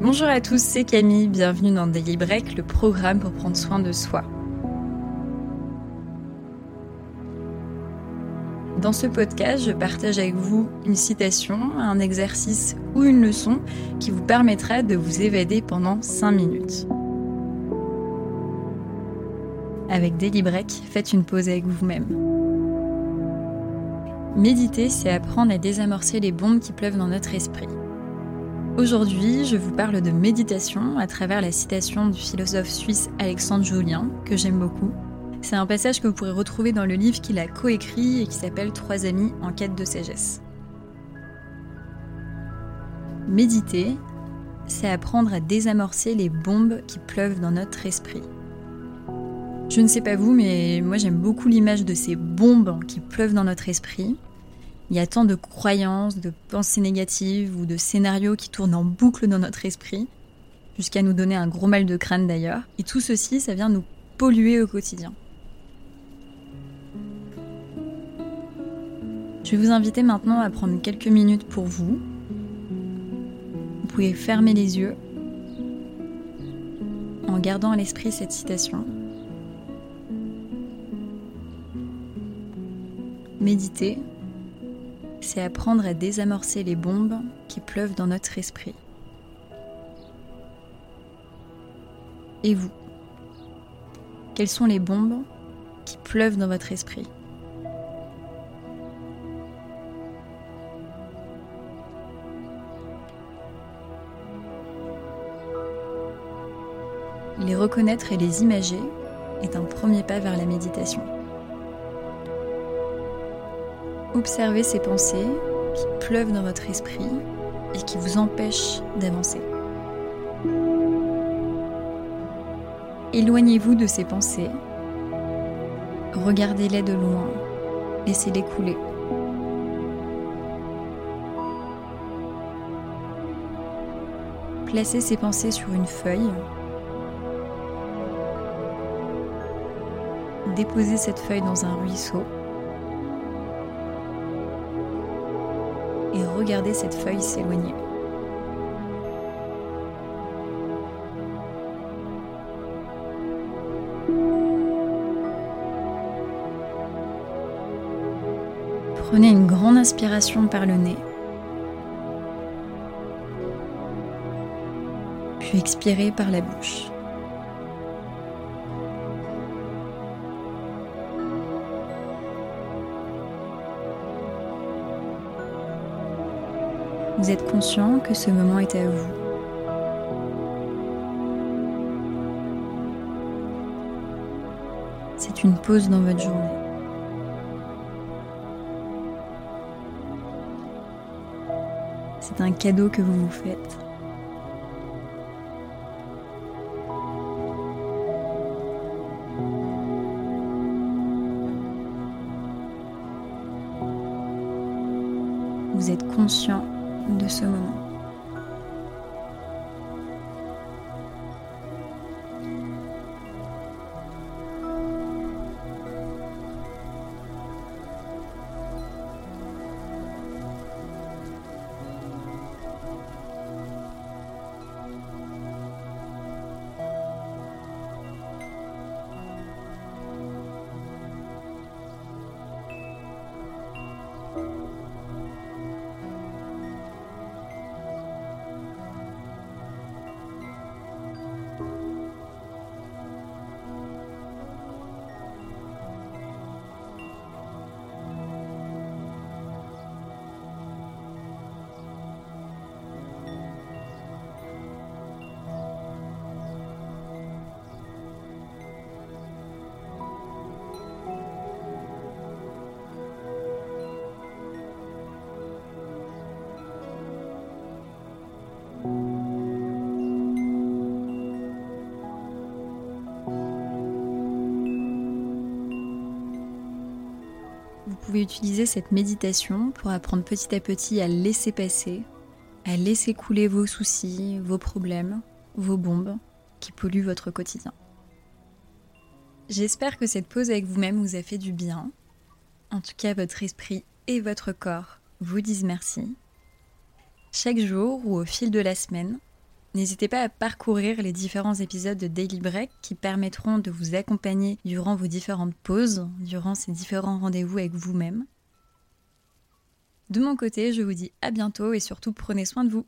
Bonjour à tous, c'est Camille, bienvenue dans Daily Break, le programme pour prendre soin de soi. Dans ce podcast, je partage avec vous une citation, un exercice ou une leçon qui vous permettra de vous évader pendant 5 minutes. Avec Daily Break, faites une pause avec vous-même. Méditer, c'est apprendre à désamorcer les bombes qui pleuvent dans notre esprit. Aujourd'hui, je vous parle de méditation à travers la citation du philosophe suisse Alexandre Julien, que j'aime beaucoup. C'est un passage que vous pourrez retrouver dans le livre qu'il a coécrit et qui s'appelle Trois amis en quête de sagesse. Méditer, c'est apprendre à désamorcer les bombes qui pleuvent dans notre esprit. Je ne sais pas vous, mais moi j'aime beaucoup l'image de ces bombes qui pleuvent dans notre esprit. Il y a tant de croyances, de pensées négatives ou de scénarios qui tournent en boucle dans notre esprit, jusqu'à nous donner un gros mal de crâne d'ailleurs. Et tout ceci, ça vient nous polluer au quotidien. Je vais vous inviter maintenant à prendre quelques minutes pour vous. Vous pouvez fermer les yeux en gardant à l'esprit cette citation. Méditez c'est apprendre à désamorcer les bombes qui pleuvent dans notre esprit. Et vous Quelles sont les bombes qui pleuvent dans votre esprit? Les reconnaître et les imager est un premier pas vers la méditation. Observez ces pensées qui pleuvent dans votre esprit et qui vous empêchent d'avancer. Éloignez-vous de ces pensées. Regardez-les de loin. Laissez-les couler. Placez ces pensées sur une feuille. Déposez cette feuille dans un ruisseau. Regardez cette feuille s'éloigner. Prenez une grande inspiration par le nez. Puis expirez par la bouche. Vous êtes conscient que ce moment est à vous. C'est une pause dans votre journée. C'est un cadeau que vous vous faites. Vous êtes conscient de ce moment. Pouvez utiliser cette méditation pour apprendre petit à petit à laisser passer, à laisser couler vos soucis, vos problèmes, vos bombes qui polluent votre quotidien. J'espère que cette pause avec vous-même vous a fait du bien. En tout cas, votre esprit et votre corps vous disent merci. Chaque jour ou au fil de la semaine, N'hésitez pas à parcourir les différents épisodes de Daily Break qui permettront de vous accompagner durant vos différentes pauses, durant ces différents rendez-vous avec vous-même. De mon côté, je vous dis à bientôt et surtout prenez soin de vous.